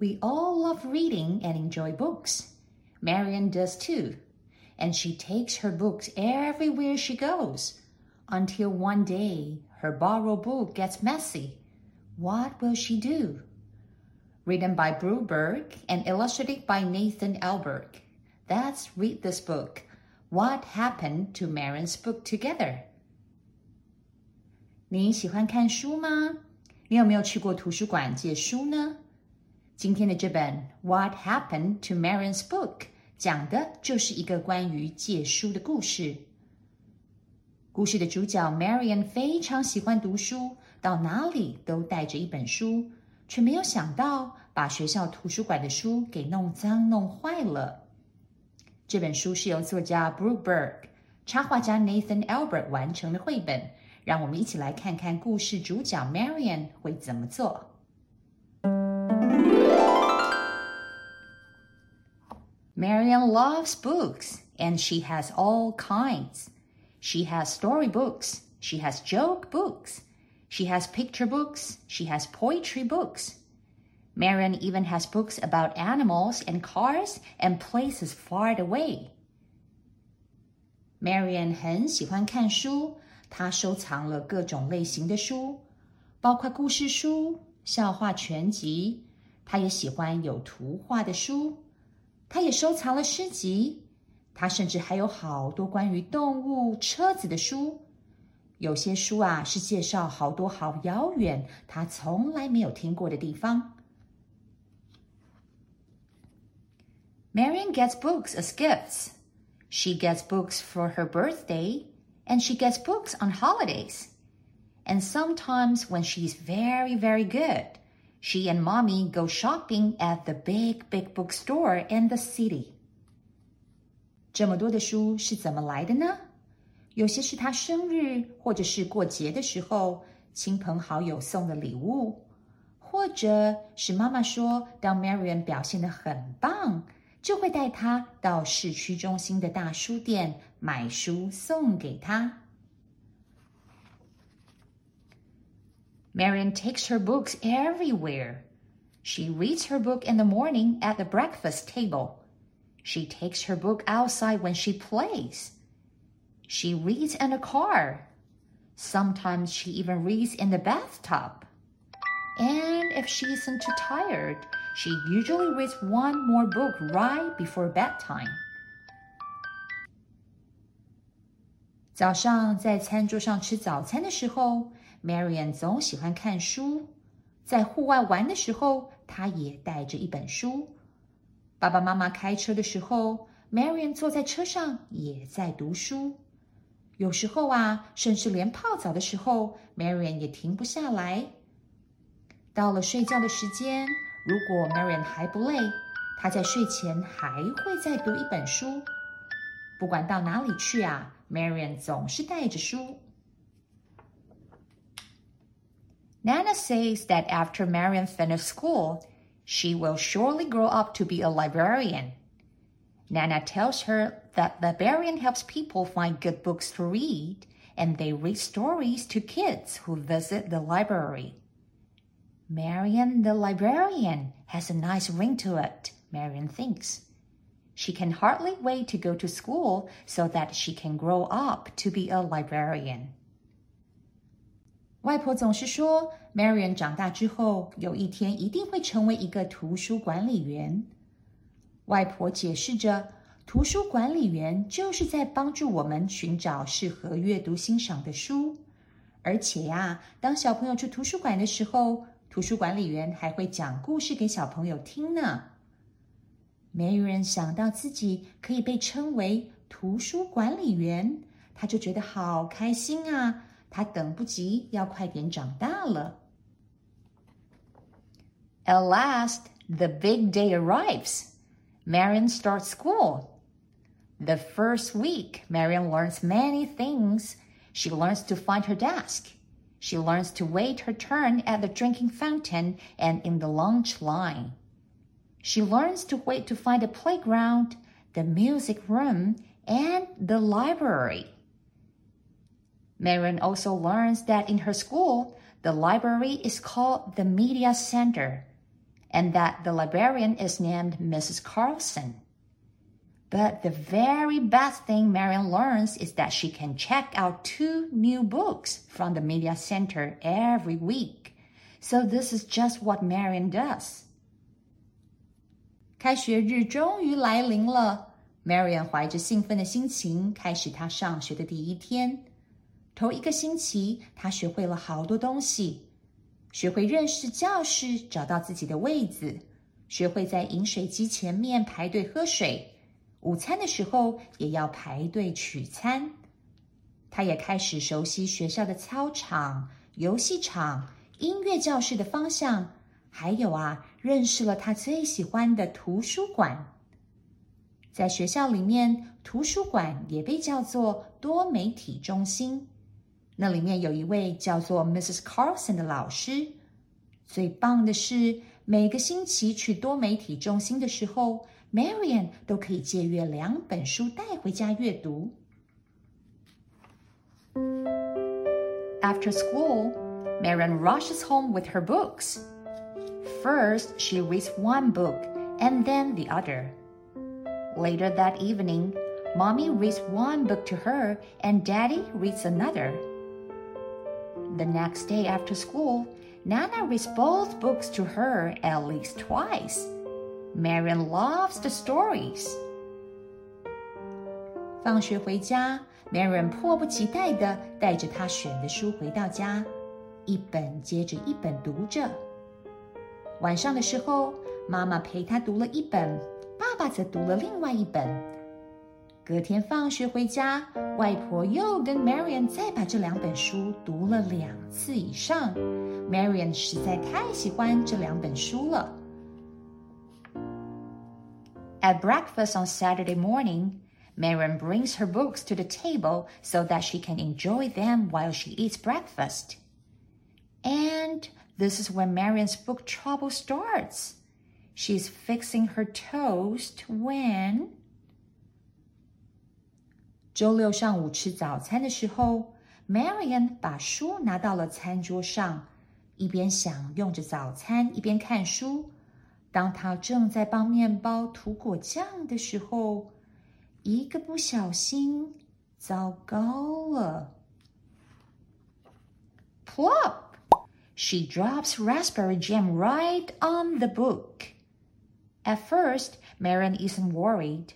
we all love reading and enjoy books. Marion does too. And she takes her books everywhere she goes until one day her borrowed book gets messy. What will she do? Written by Brook Berg and illustrated by Nathan Alberg. Let's read this book. What happened to Marion's book together? 你喜欢看书吗？你有没有去过图书馆借书呢？今天的这本《What Happened to Marian's Book》讲的就是一个关于借书的故事。故事的主角 Marian 非常喜欢读书，到哪里都带着一本书，却没有想到把学校图书馆的书给弄脏弄坏了。这本书是由作家 Brookberg、插画家 Nathan Albert 完成的绘本。让我们一起来看看故事主角 Marian 会怎么做。Marion loves books and she has all kinds. She has story books, she has joke books, she has picture books, she has poetry books. Marion even has books about animals and cars and places far away. Marion 很喜欢看书，她收藏了各种类型的书，包括故事书、笑话全集。她也喜欢有图画的书。他也收藏了诗集，他甚至还有好多关于动物、车子的书。有些书啊，是介绍好多好遥远他从来没有听过的地方。Marion gets books as gifts. She gets books for her birthday, and she gets books on holidays, and sometimes when she's very, very good. She and mommy go shopping at the big, big bookstore in the city. 这么多的书是怎么来的呢？有些是她生日或者是过节的时候，亲朋好友送的礼物，或者是妈妈说，当 Marian 表现的很棒，就会带她到市区中心的大书店买书送给她。Marian takes her books everywhere. She reads her book in the morning at the breakfast table. She takes her book outside when she plays. She reads in a car. Sometimes she even reads in the bathtub. And if she isn't too tired, she usually reads one more book right before bedtime. 早上在餐桌上吃早餐的时候 ，Marian 总喜欢看书，在户外玩的时候，她也带着一本书。爸爸妈妈开车的时候，Marian 坐在车上也在读书。有时候啊，甚至连泡澡的时候，Marian 也停不下来。到了睡觉的时间，如果 Marian 还不累，她在睡前还会再读一本书。不管到哪里去啊，Marian 总是带着书。Nana says that after Marion finishes school, she will surely grow up to be a librarian. Nana tells her that librarian helps people find good books to read, and they read stories to kids who visit the library. Marion the librarian has a nice ring to it, Marion thinks. She can hardly wait to go to school so that she can grow up to be a librarian. 外婆总是说，Marian 长大之后有一天一定会成为一个图书管理员。外婆解释着，图书管理员就是在帮助我们寻找适合阅读欣赏的书，而且呀，当小朋友去图书馆的时候，图书管理员还会讲故事给小朋友听呢。Marian 想到自己可以被称为图书管理员，他就觉得好开心啊！他等不及要快点长大了。At last, the big day arrives. Marion starts school. The first week, Marion learns many things. She learns to find her desk. She learns to wait her turn at the drinking fountain and in the lunch line. She learns to wait to find a playground, the music room, and the library. Marion also learns that in her school, the library is called the Media Center and that the librarian is named Mrs. Carlson. But the very best thing Marion learns is that she can check out two new books from the Media Center every week. So this is just what Marion does. 开学日终于来临了，Marion 怀着兴奋的心情开始她上学的第一天。 头一个星期，他学会了好多东西，学会认识教室，找到自己的位子，学会在饮水机前面排队喝水。午餐的时候也要排队取餐。他也开始熟悉学校的操场、游戏场、音乐教室的方向，还有啊，认识了他最喜欢的图书馆。在学校里面，图书馆也被叫做多媒体中心。那里面有一位叫做 Mrs. Carlson 的老师。最棒的是，每个星期去多媒体中心的时候，Marion 都可以借阅两本书带回家阅读。After school, Marion rushes home with her books. First, she reads one book and then the other. Later that evening, Mommy reads one book to her and Daddy reads another. The next day after school, Nana reads both books to her at least twice. Marion loves the stories. 放学回家，Marion 迫不及待地带着她选的书回到家，一本接着一本读着。晚上的时候，妈妈陪她读了一本，爸爸则读了另外一本。隔天放学回家，外婆又跟 Marion 再把这两本书读了两次以上。Marion 实在太喜欢这两本书了。At breakfast on Saturday morning, Marion brings her books to the table so that she can enjoy them while she eats breakfast. And this is when Marion's book trouble starts. She's fixing her toast when 周六上午吃早餐的时候，Marion 把书拿到了餐桌上，一边享用着早餐，一边看书。当他正在帮面包涂果酱的时候，一个不小心，糟糕了！Plop! She drops raspberry jam right on the book. At first, Marion isn't worried.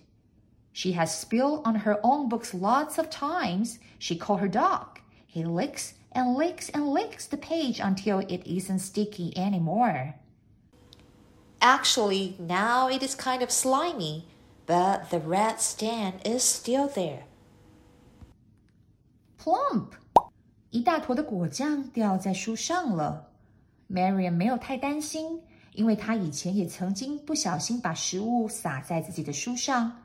She has spilled on her own books lots of times. She called her dog. He licks and licks and licks the page until it isn't sticky anymore. Actually, now it is kind of slimy, but the red stain is still there. Plump，一大坨的果酱掉在书上了。Marion 没有太担心，因为她以前也曾经不小心把食物洒在自己的书上。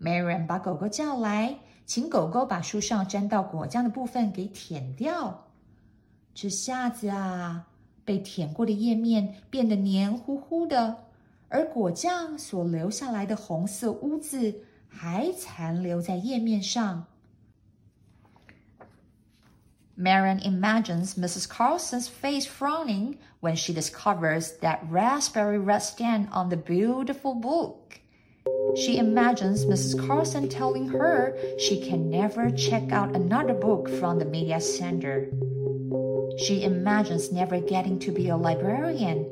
Marion 把狗狗叫来，请狗狗把书上沾到果酱的部分给舔掉。这下子啊，被舔过的页面变得黏糊糊的，而果酱所留下来的红色污渍还残留在页面上。Marion imagines Mrs. Carlson's face frowning when she discovers that raspberry red stain on the beautiful book. She imagines Mrs. Carlson telling her she can never check out another book from the media center. She imagines never getting to be a librarian.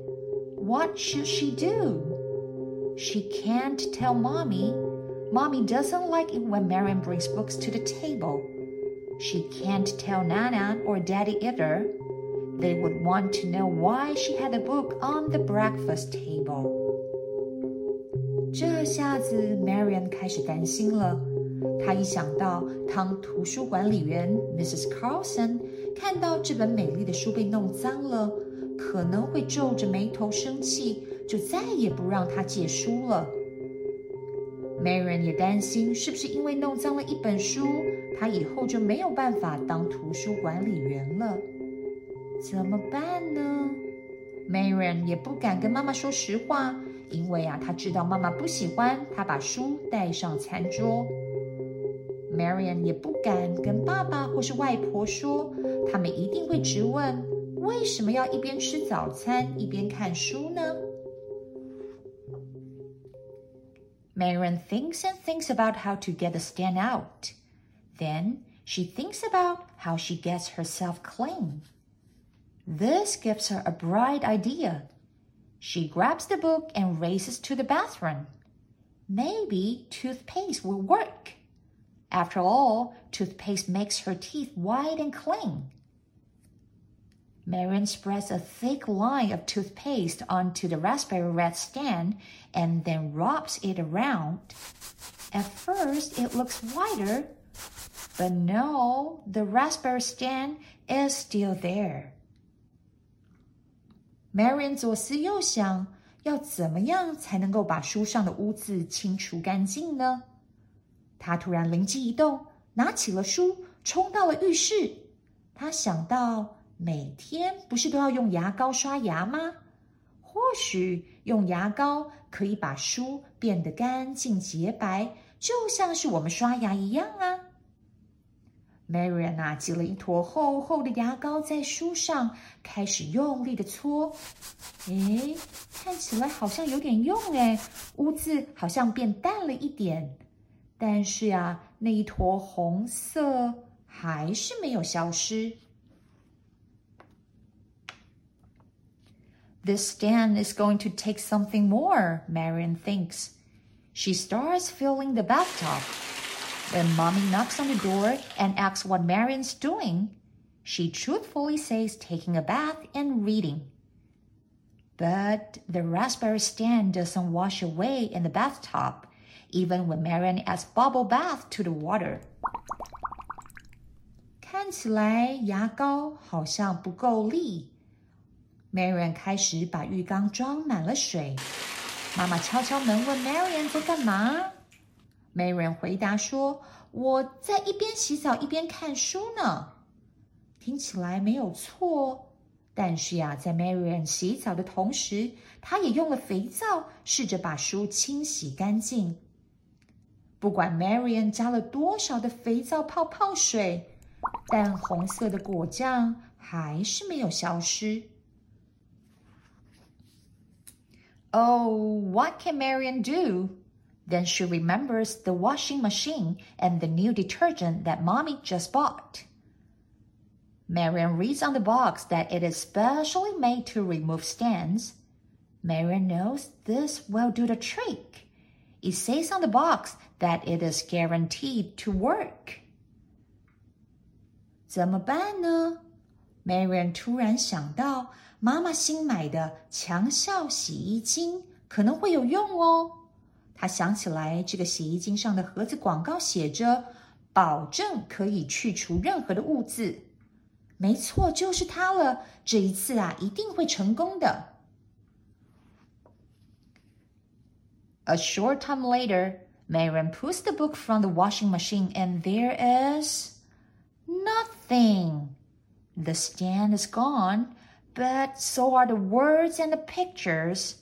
What should she do? She can't tell mommy. Mommy doesn't like it when Marion brings books to the table. She can't tell Nana or Daddy either. They would want to know why she had a book on the breakfast table. 这下子，Marion 开始担心了。她一想到当图书管理员 Mrs. Carlson 看到这本美丽的书被弄脏了，可能会皱着眉头生气，就再也不让她借书了。Marion 也担心是不是因为弄脏了一本书，她以后就没有办法当图书管理员了。怎么办呢？Marion 也不敢跟妈妈说实话，因为啊，他知道妈妈不喜欢他把书带上餐桌。Marion 也不敢跟爸爸或是外婆说，他们一定会直问：为什么要一边吃早餐一边看书呢？Marion thinks and thinks about how to get a stand out. Then she thinks about how she gets herself clean. This gives her a bright idea. She grabs the book and races to the bathroom. Maybe toothpaste will work. After all, toothpaste makes her teeth white and clean. Marion spreads a thick line of toothpaste onto the raspberry red stand and then rubs it around. At first, it looks whiter, but no, the raspberry stand is still there. Marion 左思右想，要怎么样才能够把书上的污渍清除干净呢？他突然灵机一动，拿起了书，冲到了浴室。他想到。每天不是都要用牙膏刷牙吗？或许用牙膏可以把书变得干净洁白，就像是我们刷牙一样啊。Marion 啊，挤了一坨厚厚的牙膏在书上，开始用力的搓。诶，看起来好像有点用诶，污渍好像变淡了一点。但是啊，那一坨红色还是没有消失。This stand is going to take something more, Marion thinks. She starts filling the bathtub. When Mommy knocks on the door and asks what Marion's doing, she truthfully says taking a bath and reading. But the raspberry stand doesn't wash away in the bathtub, even when Marion adds bubble bath to the water. 看起来牙膏好像不够力。Marion 开始把浴缸装满了水。妈妈敲敲门问 Marion 在干嘛。 Marion 回答说：“我在一边洗澡一边看书呢。”听起来没有错，但是呀，在 Marion 洗澡的同时，她也用了肥皂，试着把书清洗干净。不管 Marion 加了多少的肥皂泡泡水，淡红色的果酱还是没有消失。Oh, what can Marion do? Then she remembers the washing machine and the new detergent that mommy just bought. Marion reads on the box that it is specially made to remove stains. Marion knows this will do the trick. It says on the box that it is guaranteed to work. 怎么办呢？Marion 突然想到，妈妈新买的强效洗衣精可能会有用哦。她想起来，这个洗衣精上的盒子广告写着“保证可以去除任何的污渍”。没错，就是它了。这一次啊，一定会成功的。A short time later, Marion pulls the book from the washing machine, and there is nothing. The stand is gone, but so are the words and the pictures.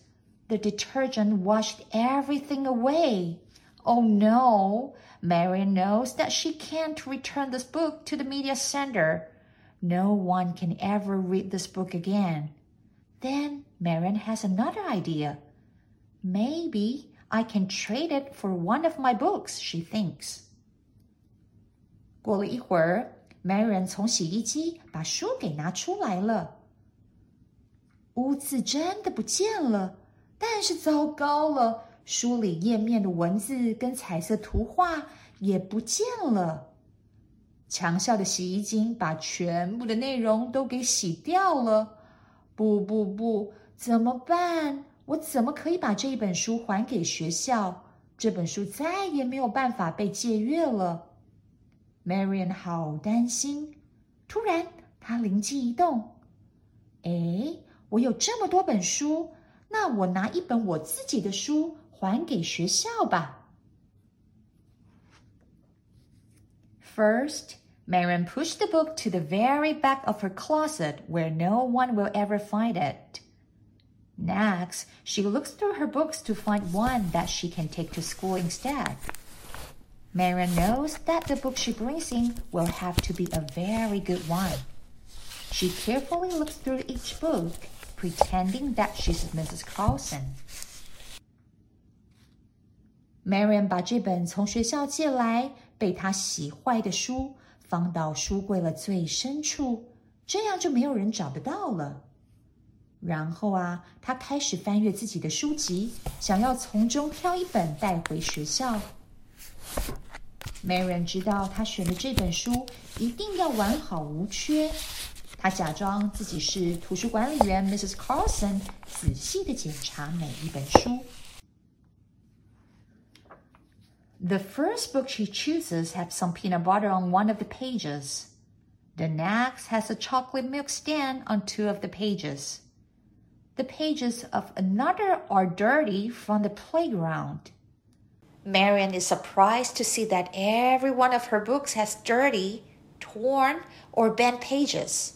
The detergent washed everything away. Oh no! Marion knows that she can't return this book to the media center. No one can ever read this book again. Then Marion has another idea. Maybe I can trade it for one of my books, she thinks. 过了一会儿，Marion 从洗衣机把书给拿出来了。污渍真的不见了， 但是糟糕了，书里页面的文字跟彩色图画也不见了。强效的洗衣精把全部的内容都给洗掉了。不不不，怎么办？我怎么可以把这一本书还给学校？这本书再也没有办法被借阅了。Marion 好担心。突然，他灵机一动，哎。我有这么多本书，那我拿一本我自己的书还给学校吧。First, Marion pushed the book to the very back of her closet where no one will ever find it. Next, she looks through her books to find one that she can take to school instead. Marion knows that the book she brings in will have to be a very good one. She carefully looks through each book pretending that she's Mrs. Carlson. Marian 把这本从学校借来、被她洗坏的书放到书柜的最深处，这样就没有人找得到了。然后啊，她开始翻阅自己的书籍，想要从中挑一本带回学校。Marian 知道她选的这本书一定要完好无缺。他假装自己是图书管理员 Mrs. Carlson，仔细的检查每一本书。The first book she chooses has some peanut butter on one of the pages. The next has a chocolate milk stand on two of the pages. The pages of another are dirty from the playground. Marion is surprised to see that every one of her books has dirty, torn, or bent pages.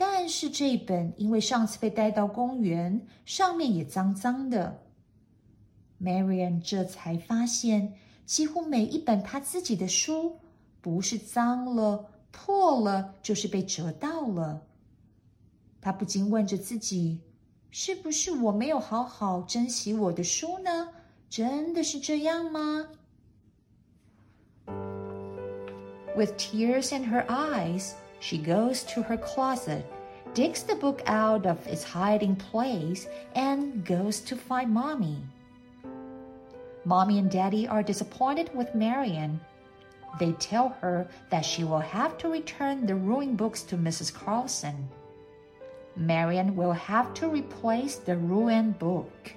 但是这本因为上次被带到公园，上面也脏脏的。Marian 这才发现。几乎每一本他自己的书，不是脏了、破了，就是被折到了。他不禁问着自己：是不是我没有好好珍惜我的书呢？真的是这样吗？With tears in her eyes, She goes to her closet, digs the book out of its hiding place, and goes to find Mommy. Mommy and Daddy are disappointed with Marion. They tell her that she will have to return the ruined books to Mrs. Carlson. Marion will have to replace the ruined book.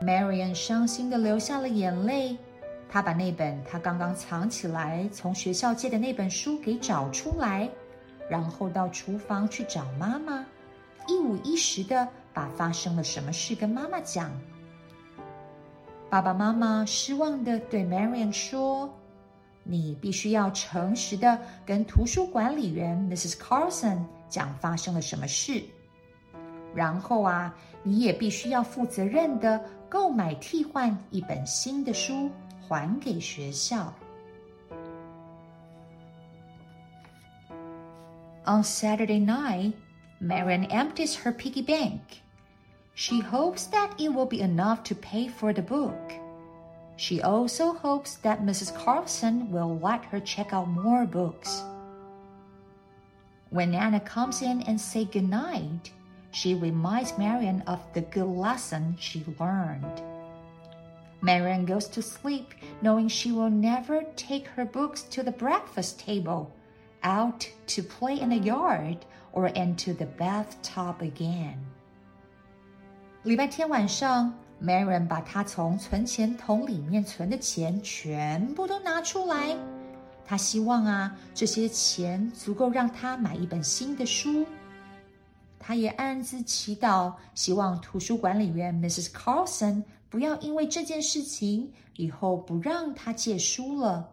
Marion 伤心地流下了眼泪。他把那本他刚刚藏起来、从学校借的那本书给找出来，然后到厨房去找妈妈，一五一十的把发生了什么事跟妈妈讲。爸爸妈妈失望的对 Marian 说：“你必须要诚实的跟图书管理员 Mrs. Carlson 讲发生了什么事，然后啊，你也必须要负责任的购买替换一本新的书还给学校。On Saturday night, Marion empties her piggy bank. She hopes that it will be enough to pay for the book. She also hopes that Mrs. Carlson will let her check out more books. When Nana comes in and says goodnight, she reminds Marion of the good lesson she learned. Marion goes to sleep knowing she will never take her books to the breakfast table, out to play in the yard, or into the bathtub again. 礼拜天晚上，Marion 把她从存钱筒里面存的钱全部都拿出来。她希望啊，这些钱足够让她买一本新的书。她也暗自祈祷，希望图书管理员 Mrs. Carlson 不要因为这件事情以后不让他借书了。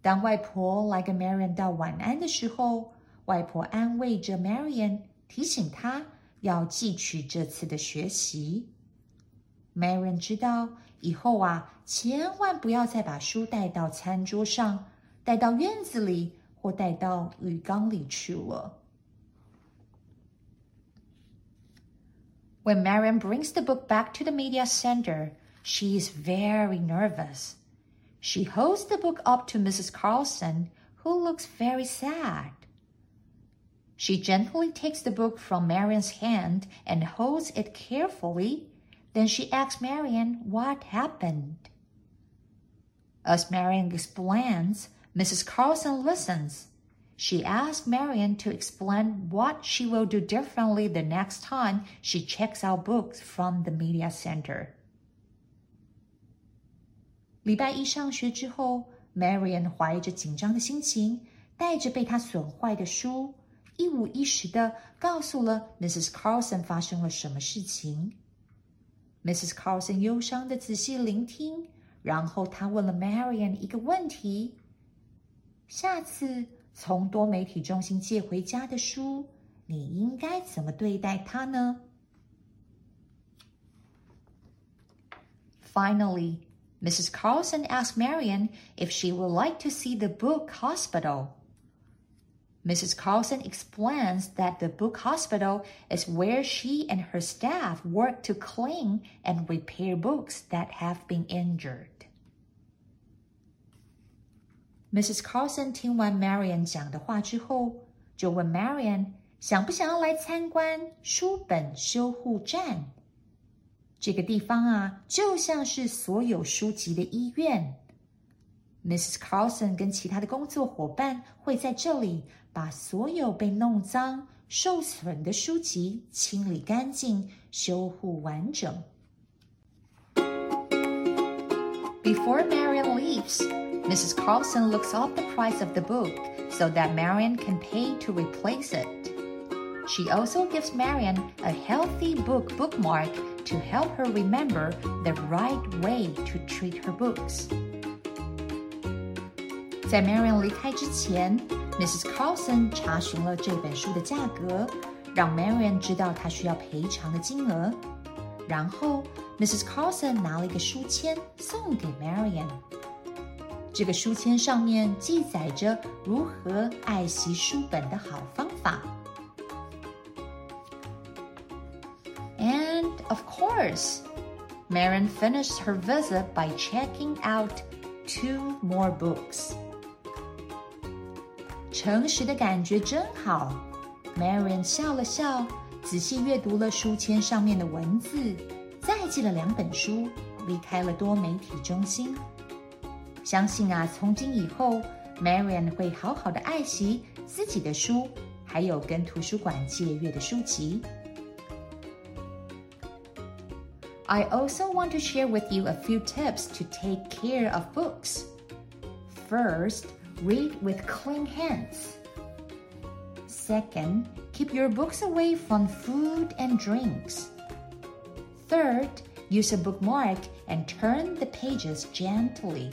当外婆来跟 Marian 道晚安的时候，外婆安慰着 Marian，提醒她。要汲取这次的学习。Marian 知道以后啊，千万不要再把书带到餐桌上，带到院子里，或带到浴缸里去了。When Marion brings the book back to the media center, she is very nervous. She holds the book up to Mrs. Carlson, who looks very sad. She gently takes the book from Marion's hand and holds it carefully. Then she asks Marion what happened. As Marion explains, Mrs. Carlson listens. She asks Marian to explain what she will do differently the next time she checks out books from the media center. 礼拜一上学之后，Marian 怀着紧张的心情，带着被他损坏的书，一五一十的告诉了 Mrs. Carlson 发生了什么事情。Mrs. Carlson 忧伤的仔细聆听，然后她问了 Marian 一个问题：下次。 从多媒体中心借回家的书，你应该怎么对待它呢？Finally, Mrs. Carlson asked Marian if she would like to see the book hospital. Mrs. Carlson explains that the book hospital is where she and her staff work to clean and repair books that have been injured. Mrs. Carlson 听完 Marian 讲的话之后，就问 Marian 想不想要来参观书本修护站。这个地方啊，就像是所有书籍的医院。Mrs. Carlson 跟其他的工作伙伴会在这里把所有被弄脏、受损的书籍清理干净、修护完整。Before Marian leaves. Mrs. Carlson looks up the price of the book so that Marian can pay to replace it. She also gives Marian a healthy book bookmark to help her remember the right way to treat her books. 在 Marian 离开之前，Mrs. Carlson 查询了这本书的价格，让 Marian 知道她需要赔偿的金额。然后，Mrs. Carlson 拿了一个书签送给 Marian。 这个书签上面记载着如何爱惜书本的好方法。And of course, Marian finished her visit by checking out two more books. 诚实的感觉真好。Marian 笑了笑，仔细阅读了书签上面的文字，再寄了两本书，离开了多媒体中心。相信啊，从今以后，Marion 会好好的爱惜自己的书，还有跟图书馆借阅的书籍。I also want to share with you a few tips to take care of books. First, read with clean hands. Second, keep your books away from food and drinks. Third, use a bookmark and turn the pages gently.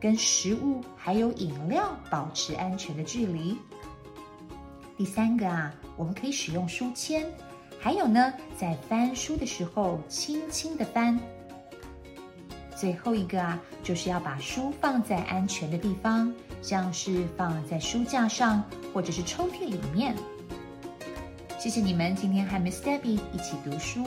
跟食物还有饮料保持安全的距离。第三个啊，我们可以使用书签，还有呢，在翻书的时候轻轻的翻。最后一个啊，就是要把书放在安全的地方，像是放在书架上或者是抽屉里面。谢谢你们今天和 Miss Debbie 一起读书。